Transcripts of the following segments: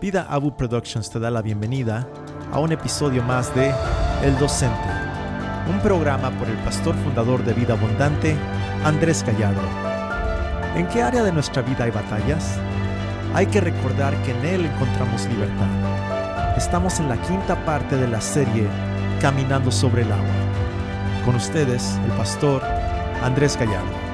Vida Abu Productions te da la bienvenida a un episodio más de El Docente, un programa por el pastor fundador de Vida Abundante, Andrés Gallardo. ¿En qué área de nuestra vida hay batallas? Hay que recordar que en Él encontramos libertad. Estamos en la quinta parte de la serie Caminando sobre el agua. Con ustedes, el pastor Andrés Gallardo.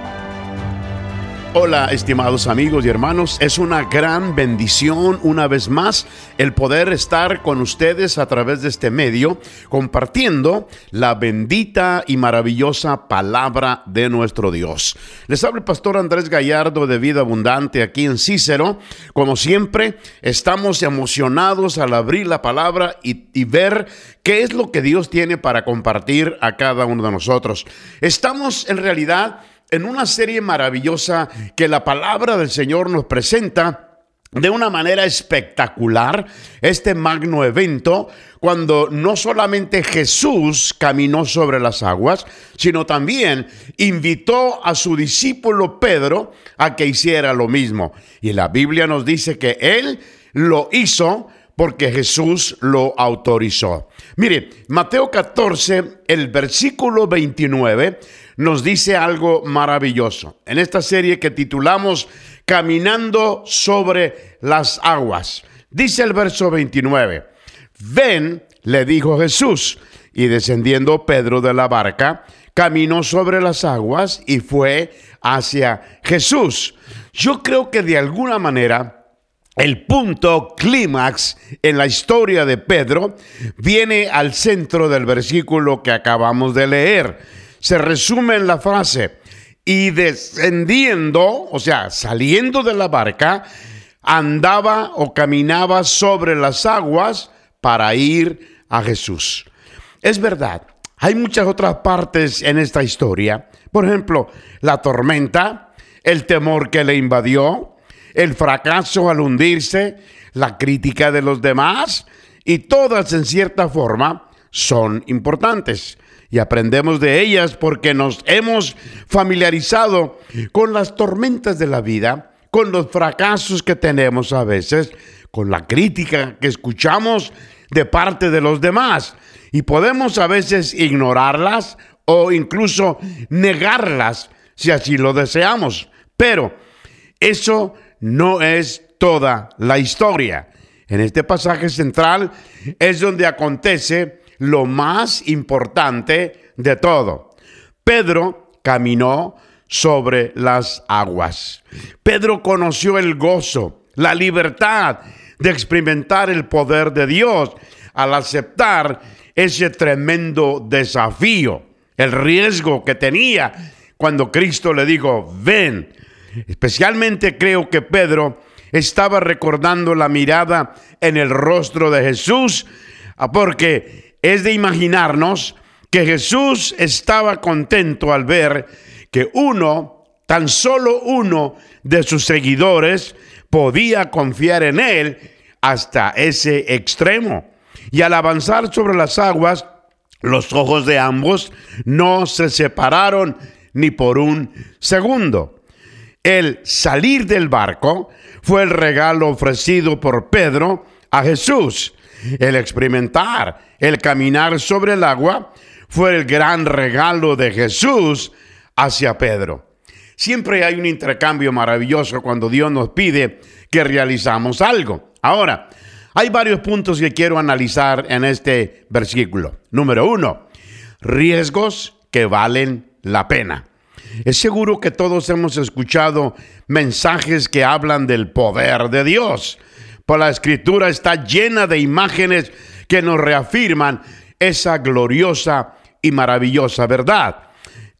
Hola estimados amigos y hermanos, es una gran bendición una vez más el poder estar con ustedes a través de este medio compartiendo la bendita y maravillosa palabra de nuestro Dios. Les habla el pastor Andrés Gallardo de Vida Abundante aquí en Cícero. Como siempre, estamos emocionados al abrir la palabra y, y ver qué es lo que Dios tiene para compartir a cada uno de nosotros. Estamos en realidad en una serie maravillosa que la palabra del Señor nos presenta de una manera espectacular este magno evento cuando no solamente Jesús caminó sobre las aguas, sino también invitó a su discípulo Pedro a que hiciera lo mismo. Y la Biblia nos dice que él lo hizo porque Jesús lo autorizó. Mire, Mateo 14, el versículo 29 nos dice algo maravilloso. En esta serie que titulamos Caminando sobre las aguas. Dice el verso 29, ven, le dijo Jesús, y descendiendo Pedro de la barca, caminó sobre las aguas y fue hacia Jesús. Yo creo que de alguna manera el punto clímax en la historia de Pedro viene al centro del versículo que acabamos de leer se resume en la frase, y descendiendo, o sea, saliendo de la barca, andaba o caminaba sobre las aguas para ir a Jesús. Es verdad, hay muchas otras partes en esta historia. Por ejemplo, la tormenta, el temor que le invadió, el fracaso al hundirse, la crítica de los demás, y todas en cierta forma son importantes y aprendemos de ellas porque nos hemos familiarizado con las tormentas de la vida, con los fracasos que tenemos a veces, con la crítica que escuchamos de parte de los demás y podemos a veces ignorarlas o incluso negarlas si así lo deseamos. Pero eso no es toda la historia. En este pasaje central es donde acontece lo más importante de todo. Pedro caminó sobre las aguas. Pedro conoció el gozo, la libertad de experimentar el poder de Dios al aceptar ese tremendo desafío, el riesgo que tenía cuando Cristo le dijo, ven. Especialmente creo que Pedro estaba recordando la mirada en el rostro de Jesús, porque es de imaginarnos que Jesús estaba contento al ver que uno, tan solo uno de sus seguidores, podía confiar en él hasta ese extremo. Y al avanzar sobre las aguas, los ojos de ambos no se separaron ni por un segundo. El salir del barco fue el regalo ofrecido por Pedro a Jesús el experimentar, el caminar sobre el agua, fue el gran regalo de Jesús hacia Pedro. Siempre hay un intercambio maravilloso cuando Dios nos pide que realizamos algo. Ahora, hay varios puntos que quiero analizar en este versículo. Número uno, riesgos que valen la pena. Es seguro que todos hemos escuchado mensajes que hablan del poder de Dios pues la escritura está llena de imágenes que nos reafirman esa gloriosa y maravillosa verdad.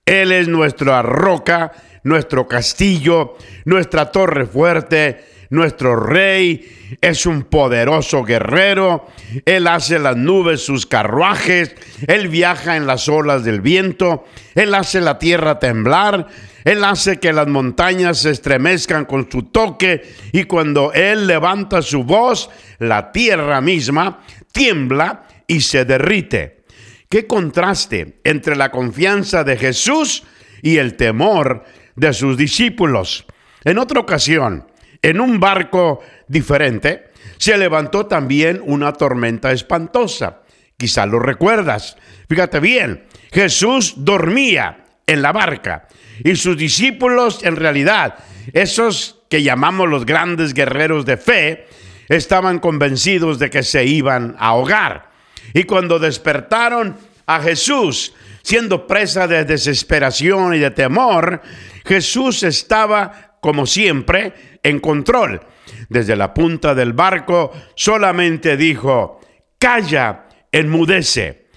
Él es nuestra roca, nuestro castillo, nuestra torre fuerte, nuestro rey, es un poderoso guerrero, Él hace las nubes sus carruajes, Él viaja en las olas del viento, Él hace la tierra temblar, él hace que las montañas se estremezcan con su toque. Y cuando Él levanta su voz, la tierra misma tiembla y se derrite. Qué contraste entre la confianza de Jesús y el temor de sus discípulos. En otra ocasión, en un barco diferente, se levantó también una tormenta espantosa. Quizá lo recuerdas. Fíjate bien, Jesús dormía en la barca y sus discípulos en realidad, esos que llamamos los grandes guerreros de fe, estaban convencidos de que se iban a ahogar. Y cuando despertaron a Jesús, siendo presa de desesperación y de temor, Jesús estaba, como siempre, en control. Desde la punta del barco solamente dijo, calla, enmudece.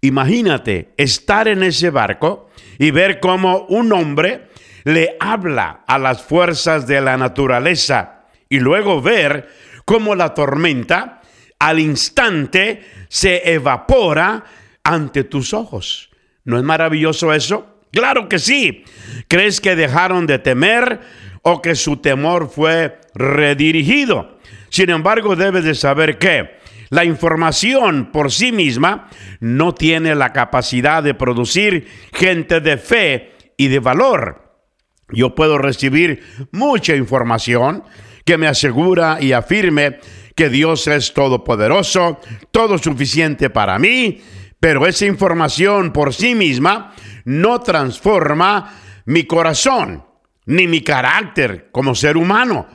Imagínate estar en ese barco y ver cómo un hombre le habla a las fuerzas de la naturaleza y luego ver cómo la tormenta al instante se evapora ante tus ojos. ¿No es maravilloso eso? Claro que sí. ¿Crees que dejaron de temer o que su temor fue redirigido? Sin embargo, debes de saber que la información por sí misma no tiene la capacidad de producir gente de fe y de valor. Yo puedo recibir mucha información que me asegura y afirme que Dios es todopoderoso, todo suficiente para mí, pero esa información por sí misma no transforma mi corazón ni mi carácter como ser humano.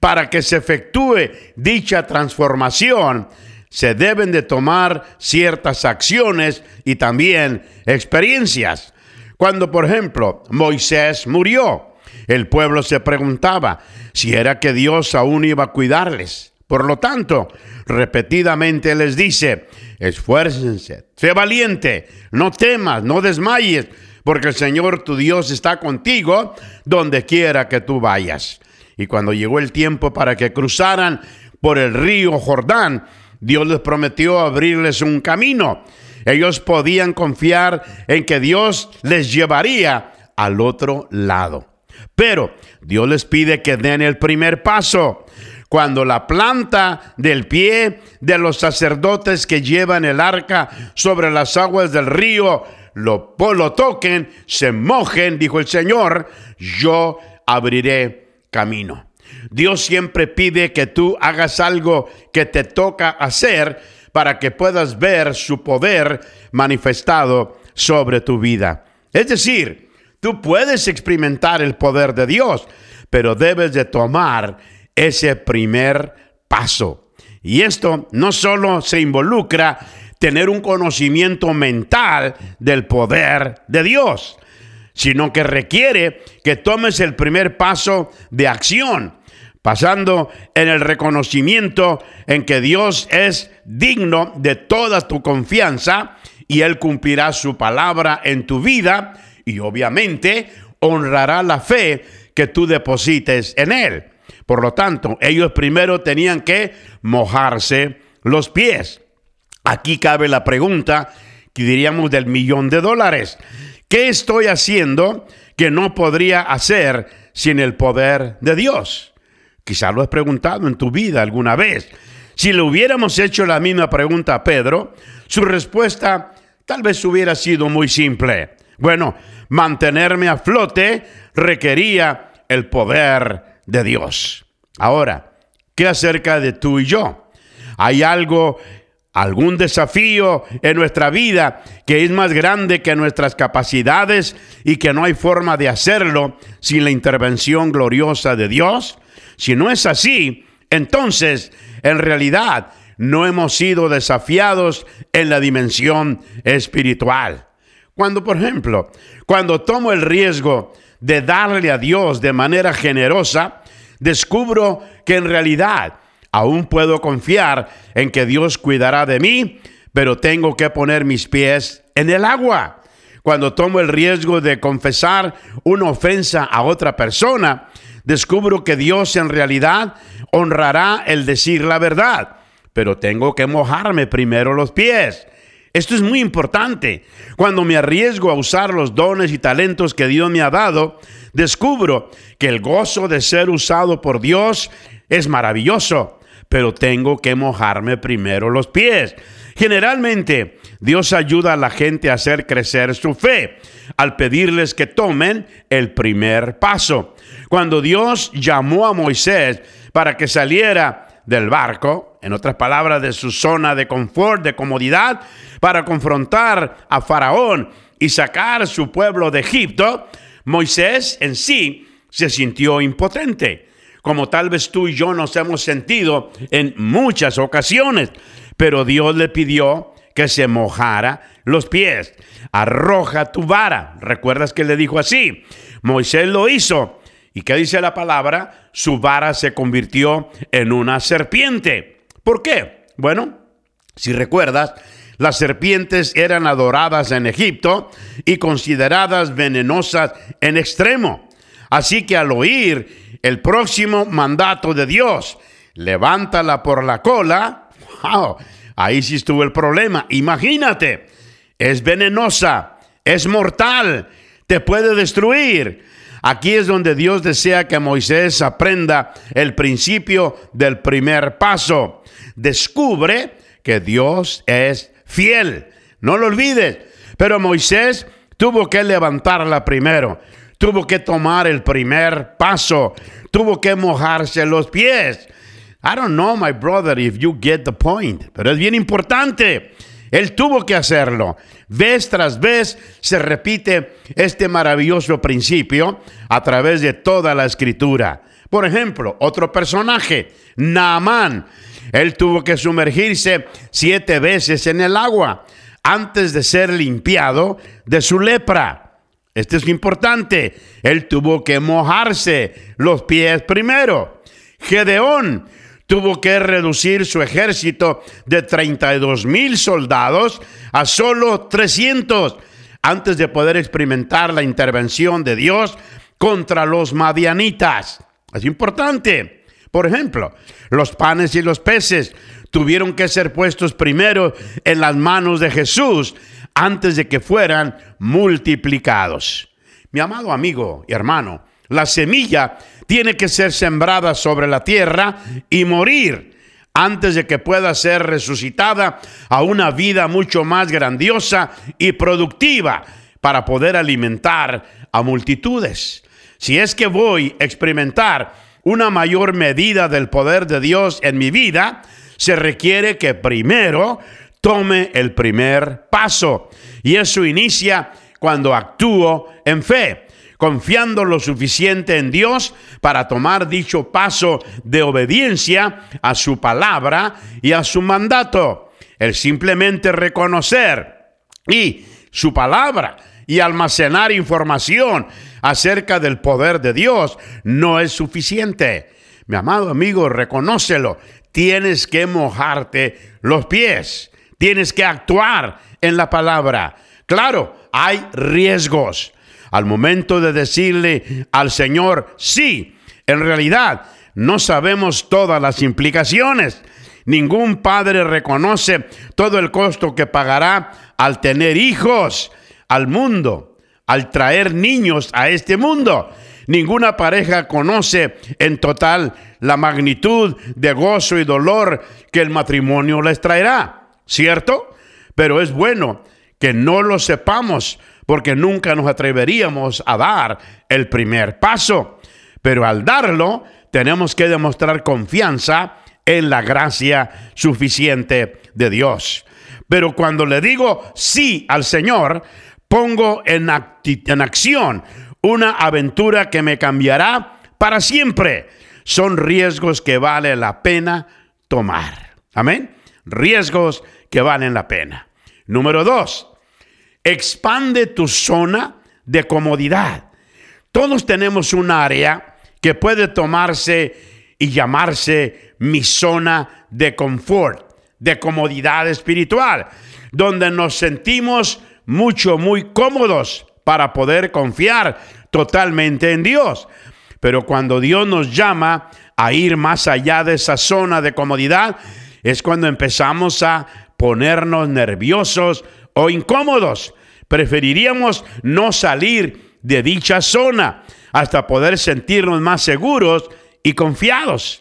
Para que se efectúe dicha transformación, se deben de tomar ciertas acciones y también experiencias. Cuando, por ejemplo, Moisés murió, el pueblo se preguntaba si era que Dios aún iba a cuidarles. Por lo tanto, repetidamente les dice, esfuércense, sé valiente, no temas, no desmayes, porque el Señor tu Dios está contigo donde quiera que tú vayas. Y cuando llegó el tiempo para que cruzaran por el río Jordán, Dios les prometió abrirles un camino. Ellos podían confiar en que Dios les llevaría al otro lado. Pero Dios les pide que den el primer paso. Cuando la planta del pie de los sacerdotes que llevan el arca sobre las aguas del río lo, lo toquen, se mojen, dijo el Señor, yo abriré camino. Dios siempre pide que tú hagas algo que te toca hacer para que puedas ver su poder manifestado sobre tu vida. Es decir, tú puedes experimentar el poder de Dios, pero debes de tomar ese primer paso. Y esto no solo se involucra tener un conocimiento mental del poder de Dios, sino que requiere que tomes el primer paso de acción, pasando en el reconocimiento en que Dios es digno de toda tu confianza y Él cumplirá su palabra en tu vida y obviamente honrará la fe que tú deposites en Él. Por lo tanto, ellos primero tenían que mojarse los pies. Aquí cabe la pregunta que diríamos del millón de dólares. ¿Qué estoy haciendo que no podría hacer sin el poder de Dios? Quizá lo has preguntado en tu vida alguna vez. Si le hubiéramos hecho la misma pregunta a Pedro, su respuesta tal vez hubiera sido muy simple. Bueno, mantenerme a flote requería el poder de Dios. Ahora, ¿qué acerca de tú y yo? ¿Hay algo algún desafío en nuestra vida que es más grande que nuestras capacidades y que no hay forma de hacerlo sin la intervención gloriosa de Dios? Si no es así, entonces en realidad no hemos sido desafiados en la dimensión espiritual. Cuando, por ejemplo, cuando tomo el riesgo de darle a Dios de manera generosa, descubro que en realidad Aún puedo confiar en que Dios cuidará de mí, pero tengo que poner mis pies en el agua. Cuando tomo el riesgo de confesar una ofensa a otra persona, descubro que Dios en realidad honrará el decir la verdad, pero tengo que mojarme primero los pies. Esto es muy importante. Cuando me arriesgo a usar los dones y talentos que Dios me ha dado, descubro que el gozo de ser usado por Dios es maravilloso pero tengo que mojarme primero los pies. Generalmente, Dios ayuda a la gente a hacer crecer su fe al pedirles que tomen el primer paso. Cuando Dios llamó a Moisés para que saliera del barco, en otras palabras, de su zona de confort, de comodidad, para confrontar a Faraón y sacar su pueblo de Egipto, Moisés en sí se sintió impotente, como tal vez tú y yo nos hemos sentido en muchas ocasiones, pero Dios le pidió que se mojara los pies. Arroja tu vara. ¿Recuerdas que le dijo así? Moisés lo hizo. ¿Y qué dice la palabra? Su vara se convirtió en una serpiente. ¿Por qué? Bueno, si recuerdas, las serpientes eran adoradas en Egipto y consideradas venenosas en extremo. Así que al oír el próximo mandato de Dios, levántala por la cola, ahí sí estuvo el problema. Imagínate, es venenosa, es mortal, te puede destruir. Aquí es donde Dios desea que Moisés aprenda el principio del primer paso. Descubre que Dios es fiel. No lo olvides. Pero Moisés tuvo que levantarla primero. Tuvo que tomar el primer paso. Tuvo que mojarse los pies. I don't know, my brother, if you get the point. Pero es bien importante. Él tuvo que hacerlo. Vez tras vez se repite este maravilloso principio a través de toda la escritura. Por ejemplo, otro personaje, Naamán. Él tuvo que sumergirse siete veces en el agua antes de ser limpiado de su lepra. Esto es importante. Él tuvo que mojarse los pies primero. Gedeón tuvo que reducir su ejército de 32 mil soldados a solo 300 antes de poder experimentar la intervención de Dios contra los madianitas. Es importante. Por ejemplo, los panes y los peces tuvieron que ser puestos primero en las manos de Jesús antes de que fueran multiplicados. Mi amado amigo y hermano, la semilla tiene que ser sembrada sobre la tierra y morir antes de que pueda ser resucitada a una vida mucho más grandiosa y productiva para poder alimentar a multitudes. Si es que voy a experimentar una mayor medida del poder de Dios en mi vida, se requiere que primero tome el primer paso. Y eso inicia cuando actúo en fe confiando lo suficiente en Dios para tomar dicho paso de obediencia a su palabra y a su mandato. El simplemente reconocer y su palabra y almacenar información acerca del poder de Dios no es suficiente. Mi amado amigo, reconócelo. Tienes que mojarte los pies. Tienes que actuar en la palabra. Claro, hay riesgos al momento de decirle al Señor sí, en realidad no sabemos todas las implicaciones. Ningún padre reconoce todo el costo que pagará al tener hijos al mundo, al traer niños a este mundo. Ninguna pareja conoce en total la magnitud de gozo y dolor que el matrimonio les traerá, ¿cierto? Pero es bueno que no lo sepamos porque nunca nos atreveríamos a dar el primer paso. Pero al darlo, tenemos que demostrar confianza en la gracia suficiente de Dios. Pero cuando le digo sí al Señor, pongo en, en acción una aventura que me cambiará para siempre. Son riesgos que vale la pena tomar. Amén. Riesgos que valen la pena. Número dos, expande tu zona de comodidad. Todos tenemos un área que puede tomarse y llamarse mi zona de confort, de comodidad espiritual, donde nos sentimos mucho, muy cómodos para poder confiar totalmente en Dios. Pero cuando Dios nos llama a ir más allá de esa zona de comodidad, es cuando empezamos a ponernos nerviosos o incómodos. Preferiríamos no salir de dicha zona hasta poder sentirnos más seguros y confiados.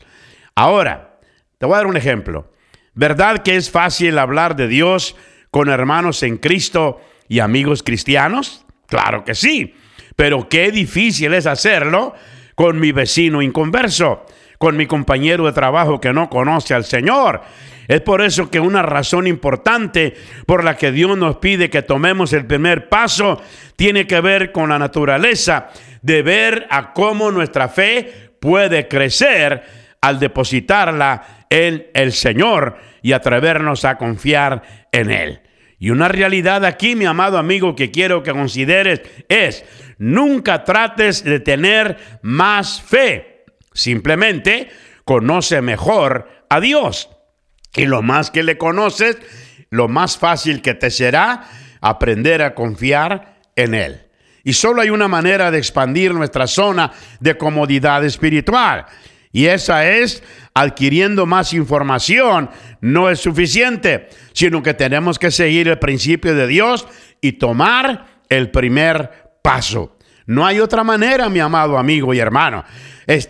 Ahora, te voy a dar un ejemplo. ¿Verdad que es fácil hablar de Dios con hermanos en Cristo y amigos cristianos? Claro que sí, pero qué difícil es hacerlo con mi vecino inconverso, con mi compañero de trabajo que no conoce al Señor. Es por eso que una razón importante por la que Dios nos pide que tomemos el primer paso tiene que ver con la naturaleza de ver a cómo nuestra fe puede crecer al depositarla en el Señor y atrevernos a confiar en Él. Y una realidad aquí, mi amado amigo, que quiero que consideres es, nunca trates de tener más fe. Simplemente conoce mejor a Dios. Y lo más que le conoces, lo más fácil que te será aprender a confiar en Él. Y solo hay una manera de expandir nuestra zona de comodidad espiritual. Y esa es adquiriendo más información. No es suficiente, sino que tenemos que seguir el principio de Dios y tomar el primer paso. No hay otra manera, mi amado amigo y hermano.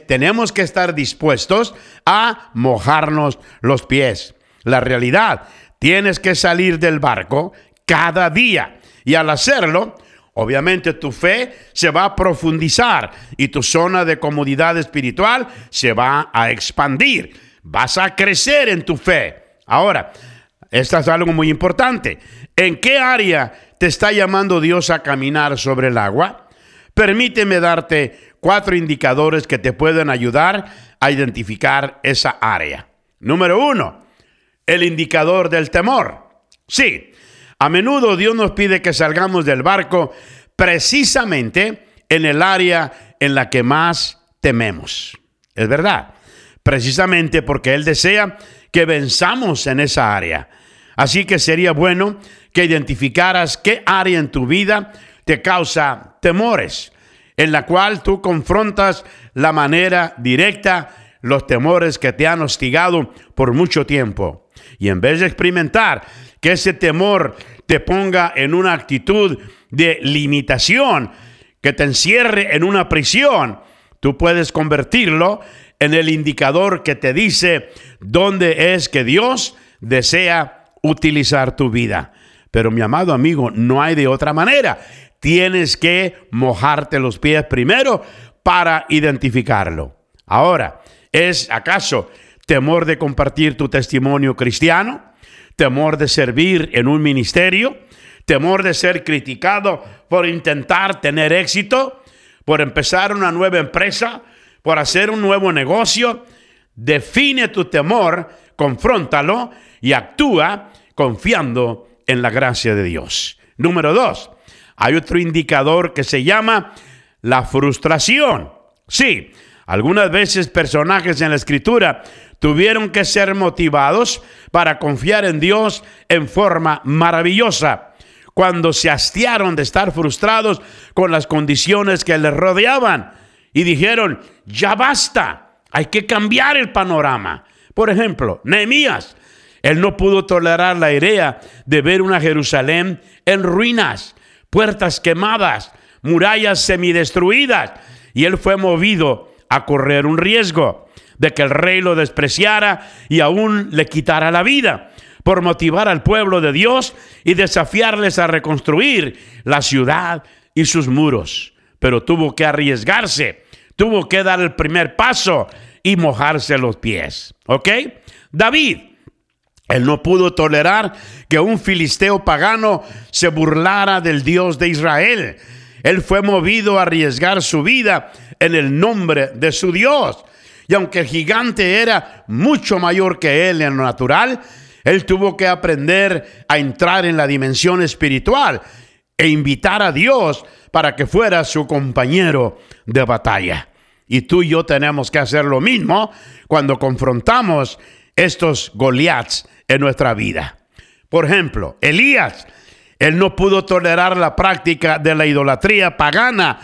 Tenemos que estar dispuestos a mojarnos los pies. La realidad, tienes que salir del barco cada día. Y al hacerlo, obviamente tu fe se va a profundizar y tu zona de comodidad espiritual se va a expandir. Vas a crecer en tu fe. Ahora, esto es algo muy importante. ¿En qué área te está llamando Dios a caminar sobre el agua? Permíteme darte cuatro indicadores que te pueden ayudar a identificar esa área. Número uno, el indicador del temor. Sí, a menudo Dios nos pide que salgamos del barco precisamente en el área en la que más tememos. Es verdad, precisamente porque Él desea que venzamos en esa área. Así que sería bueno que identificaras qué área en tu vida te causa temores, en la cual tú confrontas la manera directa los temores que te han hostigado por mucho tiempo. Y en vez de experimentar que ese temor te ponga en una actitud de limitación, que te encierre en una prisión, tú puedes convertirlo en el indicador que te dice dónde es que Dios desea utilizar tu vida. Pero mi amado amigo, no hay de otra manera. Tienes que mojarte los pies primero para identificarlo. Ahora, ¿es acaso temor de compartir tu testimonio cristiano? ¿Temor de servir en un ministerio? ¿Temor de ser criticado por intentar tener éxito? ¿Por empezar una nueva empresa? ¿Por hacer un nuevo negocio? Define tu temor, confróntalo y actúa confiando en la gracia de Dios. Número dos, hay otro indicador que se llama la frustración. Sí, algunas veces personajes en la escritura tuvieron que ser motivados para confiar en Dios en forma maravillosa cuando se hastiaron de estar frustrados con las condiciones que les rodeaban y dijeron, ya basta, hay que cambiar el panorama. Por ejemplo, Nehemías, él no pudo tolerar la idea de ver una Jerusalén en ruinas puertas quemadas, murallas semidestruidas, y él fue movido a correr un riesgo de que el rey lo despreciara y aún le quitara la vida, por motivar al pueblo de Dios y desafiarles a reconstruir la ciudad y sus muros. Pero tuvo que arriesgarse, tuvo que dar el primer paso y mojarse los pies. ¿Ok? David él no pudo tolerar que un filisteo pagano se burlara del Dios de Israel. Él fue movido a arriesgar su vida en el nombre de su Dios. Y aunque el gigante era mucho mayor que él en lo natural, él tuvo que aprender a entrar en la dimensión espiritual e invitar a Dios para que fuera su compañero de batalla. Y tú y yo tenemos que hacer lo mismo cuando confrontamos estos Goliaths en nuestra vida. Por ejemplo, Elías, él no pudo tolerar la práctica de la idolatría pagana,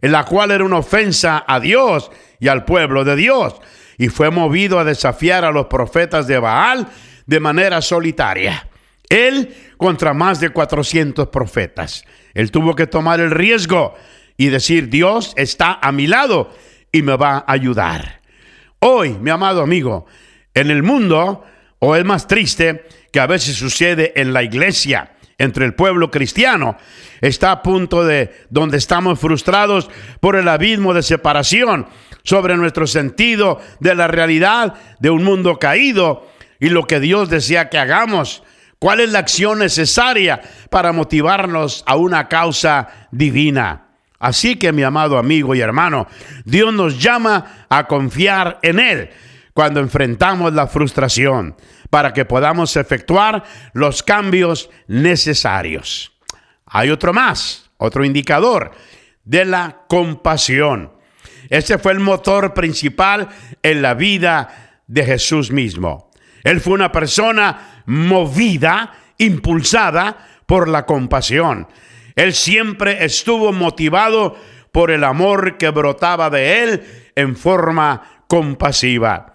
en la cual era una ofensa a Dios y al pueblo de Dios, y fue movido a desafiar a los profetas de Baal de manera solitaria. Él contra más de 400 profetas. Él tuvo que tomar el riesgo y decir, Dios está a mi lado y me va a ayudar. Hoy, mi amado amigo, en el mundo o es más triste que a veces sucede en la iglesia, entre el pueblo cristiano. Está a punto de donde estamos frustrados por el abismo de separación. sobre nuestro sentido de la realidad de un mundo caído y lo que Dios desea que hagamos. ¿Cuál es la acción necesaria para motivarnos a una causa divina? Así que mi amado amigo y hermano, Dios nos llama a confiar en Él cuando enfrentamos la frustración para que podamos efectuar los cambios necesarios. Hay otro más, otro indicador de la compasión. Ese fue el motor principal en la vida de Jesús mismo. Él fue una persona movida, impulsada por la compasión. Él siempre estuvo motivado por el amor que brotaba de él en forma compasiva.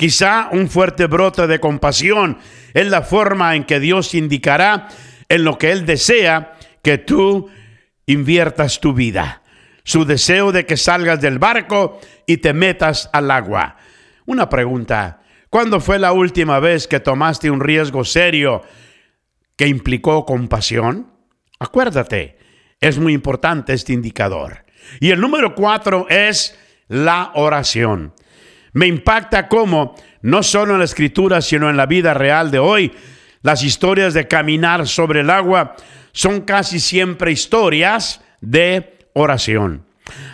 Quizá un fuerte brote de compasión es la forma en que Dios indicará en lo que Él desea que tú inviertas tu vida. Su deseo de que salgas del barco y te metas al agua. Una pregunta, ¿cuándo fue la última vez que tomaste un riesgo serio que implicó compasión? Acuérdate, es muy importante este indicador. Y el número cuatro es la oración. Me impacta cómo, no solo en la escritura, sino en la vida real de hoy, las historias de caminar sobre el agua son casi siempre historias de oración.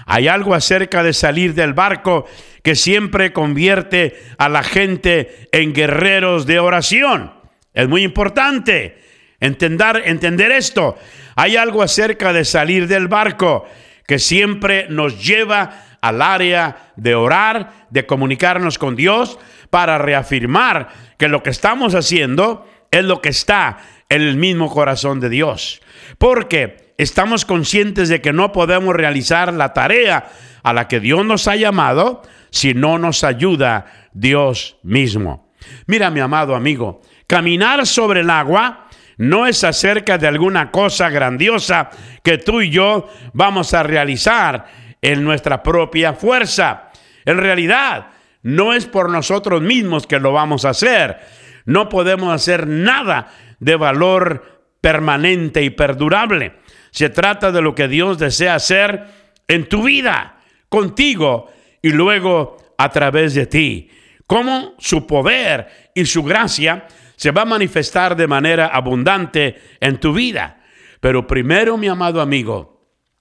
Hay algo acerca de salir del barco que siempre convierte a la gente en guerreros de oración. Es muy importante. Entender, entender esto. Hay algo acerca de salir del barco que siempre nos lleva al área de orar, de comunicarnos con Dios, para reafirmar que lo que estamos haciendo es lo que está en el mismo corazón de Dios. Porque estamos conscientes de que no podemos realizar la tarea a la que Dios nos ha llamado si no nos ayuda Dios mismo. Mira, mi amado amigo, caminar sobre el agua no es acerca de alguna cosa grandiosa que tú y yo vamos a realizar en nuestra propia fuerza. En realidad, no es por nosotros mismos que lo vamos a hacer. No podemos hacer nada de valor permanente y perdurable. Se trata de lo que Dios desea hacer en tu vida, contigo y luego a través de ti. Cómo su poder y su gracia se va a manifestar de manera abundante en tu vida. Pero primero, mi amado amigo,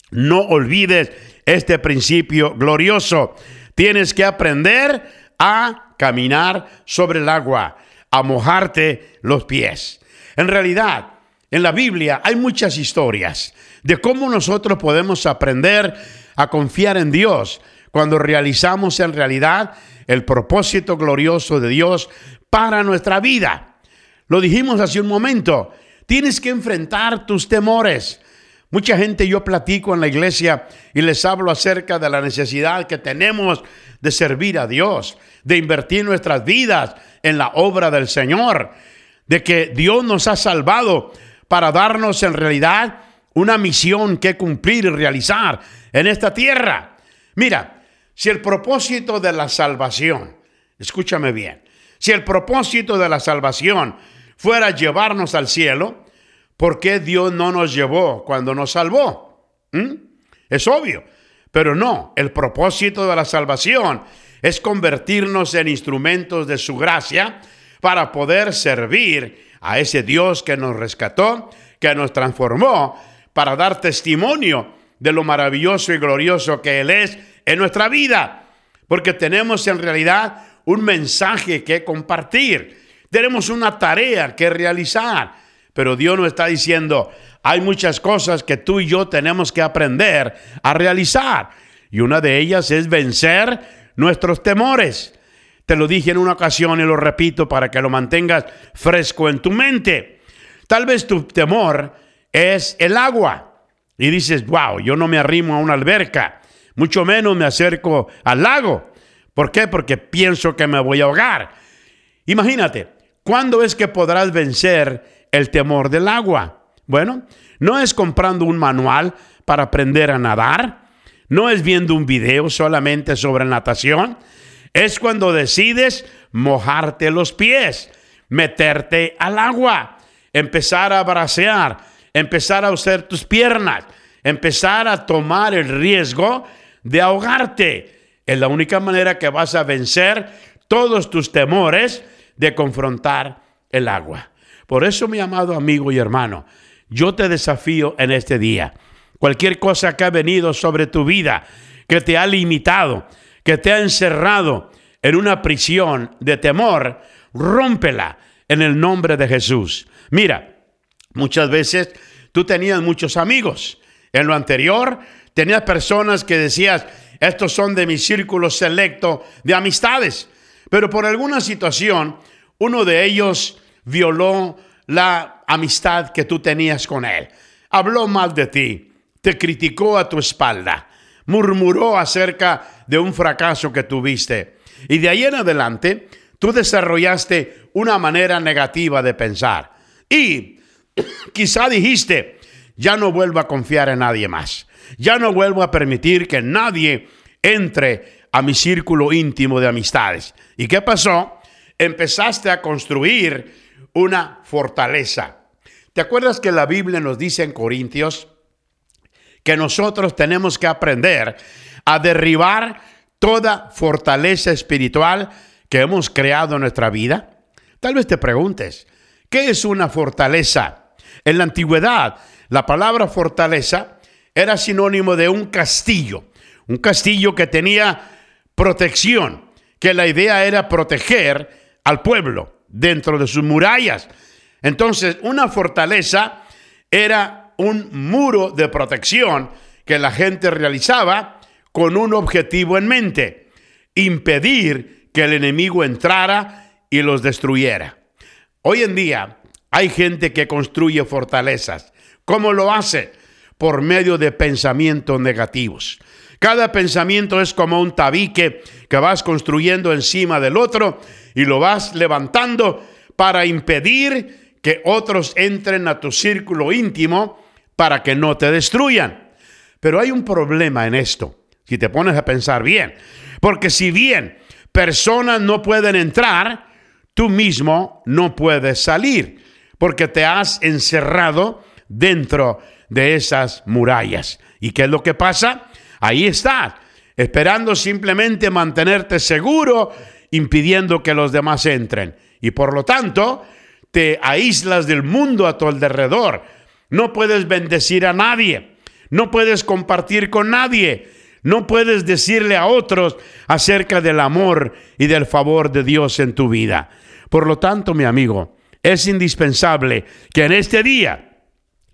no olvides este principio glorioso. Tienes que aprender a caminar sobre el agua, a mojarte los pies. En realidad, en la Biblia hay muchas historias de cómo nosotros podemos aprender a confiar en Dios cuando realizamos en realidad el propósito glorioso de Dios para nuestra vida. Lo dijimos hace un momento. Tienes que enfrentar tus temores. Mucha gente yo platico en la iglesia y les hablo acerca de la necesidad que tenemos de servir a Dios, de invertir nuestras vidas en la obra del Señor, de que Dios nos ha salvado para darnos en realidad una misión que cumplir y realizar en esta tierra. Mira, si el propósito de la salvación, escúchame bien, si el propósito de la salvación fuera llevarnos al cielo, ¿por qué Dios no nos llevó cuando nos salvó? ¿Mm? Es obvio. Pero no, el propósito de la salvación es convertirnos en instrumentos de su gracia para poder servir a ese Dios que nos rescató, que nos transformó, para dar testimonio de lo maravilloso y glorioso que Él es en nuestra vida. Porque tenemos en realidad un mensaje que compartir. Tenemos una tarea que realizar, pero Dios nos está diciendo, hay muchas cosas que tú y yo tenemos que aprender a realizar. Y una de ellas es vencer nuestros temores. Te lo dije en una ocasión y lo repito para que lo mantengas fresco en tu mente. Tal vez tu temor es el agua. Y dices, wow, yo no me arrimo a una alberca, mucho menos me acerco al lago. ¿Por qué? Porque pienso que me voy a ahogar. Imagínate, ¿Cuándo es que podrás vencer el temor del agua? Bueno, no es comprando un manual para aprender a nadar, no es viendo un video solamente sobre natación, es cuando decides mojarte los pies, meterte al agua, empezar a bracear, empezar a usar tus piernas, empezar a tomar el riesgo de ahogarte. Es la única manera que vas a vencer todos tus temores de confrontar el agua. Por eso, mi amado amigo y hermano, yo te desafío en este día. Cualquier cosa que ha venido sobre tu vida, que te ha limitado, que te ha encerrado en una prisión de temor, rómpela en el nombre de Jesús. Mira, muchas veces tú tenías muchos amigos. En lo anterior, tenías personas que decías, estos son de mi círculo selecto de amistades. Pero por alguna situación, uno de ellos violó la amistad que tú tenías con él. Habló mal de ti, te criticó a tu espalda, murmuró acerca de un fracaso que tuviste. Y de ahí en adelante, tú desarrollaste una manera negativa de pensar. Y quizá dijiste, ya no vuelvo a confiar en nadie más. Ya no vuelvo a permitir que nadie entre a mi círculo íntimo de amistades. ¿Y qué pasó? Empezaste a construir una fortaleza. ¿Te acuerdas que la Biblia nos dice en Corintios que nosotros tenemos que aprender a derribar toda fortaleza espiritual que hemos creado en nuestra vida? Tal vez te preguntes, ¿qué es una fortaleza? En la antigüedad, la palabra fortaleza era sinónimo de un castillo, un castillo que tenía protección, que la idea era proteger al pueblo dentro de sus murallas. Entonces, una fortaleza era un muro de protección que la gente realizaba con un objetivo en mente, impedir que el enemigo entrara y los destruyera. Hoy en día hay gente que construye fortalezas. ¿Cómo lo hace? Por medio de pensamientos negativos. Cada pensamiento es como un tabique que vas construyendo encima del otro y lo vas levantando para impedir que otros entren a tu círculo íntimo para que no te destruyan. Pero hay un problema en esto, si te pones a pensar bien, porque si bien personas no pueden entrar, tú mismo no puedes salir, porque te has encerrado dentro de esas murallas. ¿Y qué es lo que pasa? Ahí estás, esperando simplemente mantenerte seguro, impidiendo que los demás entren. Y por lo tanto, te aíslas del mundo a tu alrededor. No puedes bendecir a nadie. No puedes compartir con nadie. No puedes decirle a otros acerca del amor y del favor de Dios en tu vida. Por lo tanto, mi amigo, es indispensable que en este día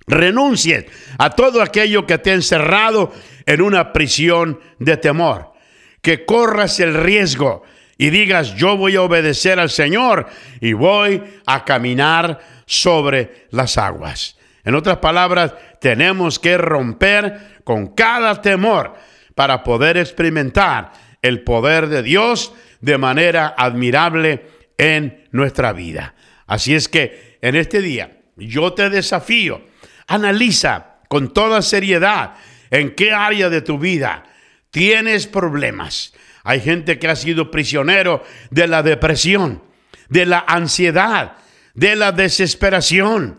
renuncies a todo aquello que te ha encerrado en una prisión de temor, que corras el riesgo y digas, yo voy a obedecer al Señor y voy a caminar sobre las aguas. En otras palabras, tenemos que romper con cada temor para poder experimentar el poder de Dios de manera admirable en nuestra vida. Así es que en este día yo te desafío, analiza con toda seriedad en qué área de tu vida tienes problemas. Hay gente que ha sido prisionero de la depresión, de la ansiedad, de la desesperación.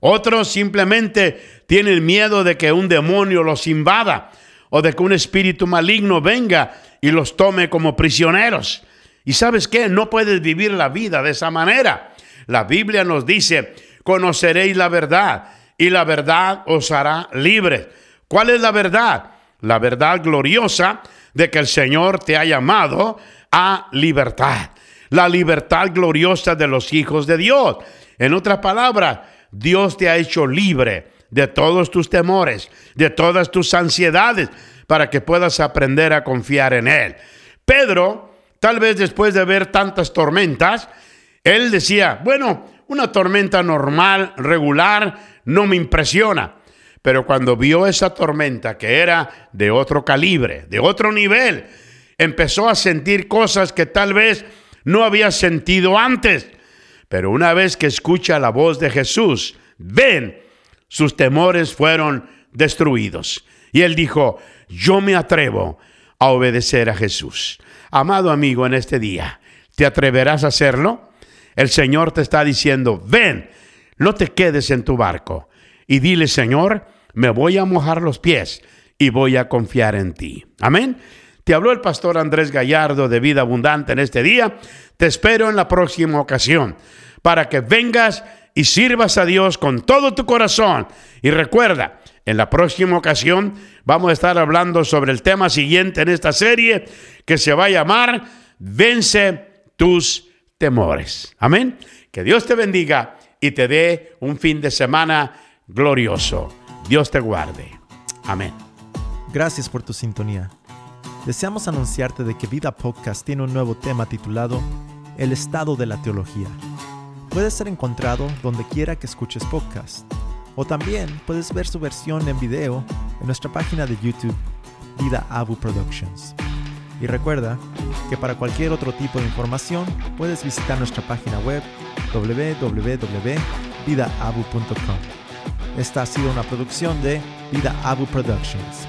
Otros simplemente tienen miedo de que un demonio los invada o de que un espíritu maligno venga y los tome como prisioneros. Y sabes qué, no puedes vivir la vida de esa manera. La Biblia nos dice, conoceréis la verdad y la verdad os hará libres. ¿Cuál es la verdad? La verdad gloriosa de que el Señor te ha llamado a libertad. La libertad gloriosa de los hijos de Dios. En otras palabras, Dios te ha hecho libre de todos tus temores, de todas tus ansiedades, para que puedas aprender a confiar en Él. Pedro, tal vez después de ver tantas tormentas, él decía, bueno, una tormenta normal, regular, no me impresiona. Pero cuando vio esa tormenta que era de otro calibre, de otro nivel, empezó a sentir cosas que tal vez no había sentido antes. Pero una vez que escucha la voz de Jesús, ven, sus temores fueron destruidos. Y él dijo, yo me atrevo a obedecer a Jesús. Amado amigo, en este día, ¿te atreverás a hacerlo? El Señor te está diciendo, ven, no te quedes en tu barco. Y dile, Señor, me voy a mojar los pies y voy a confiar en ti. Amén. Te habló el pastor Andrés Gallardo de Vida Abundante en este día. Te espero en la próxima ocasión para que vengas y sirvas a Dios con todo tu corazón. Y recuerda, en la próxima ocasión vamos a estar hablando sobre el tema siguiente en esta serie que se va a llamar Vence tus temores. Amén. Que Dios te bendiga y te dé un fin de semana glorioso. Dios te guarde. Amén. Gracias por tu sintonía. Deseamos anunciarte de que Vida Podcast tiene un nuevo tema titulado El estado de la teología. Puede ser encontrado donde quiera que escuches podcast. O también puedes ver su versión en video en nuestra página de YouTube, Vida Abu Productions. Y recuerda que para cualquier otro tipo de información puedes visitar nuestra página web www.vidaabu.com. Esta ha sido una producción de Vida Abu Productions.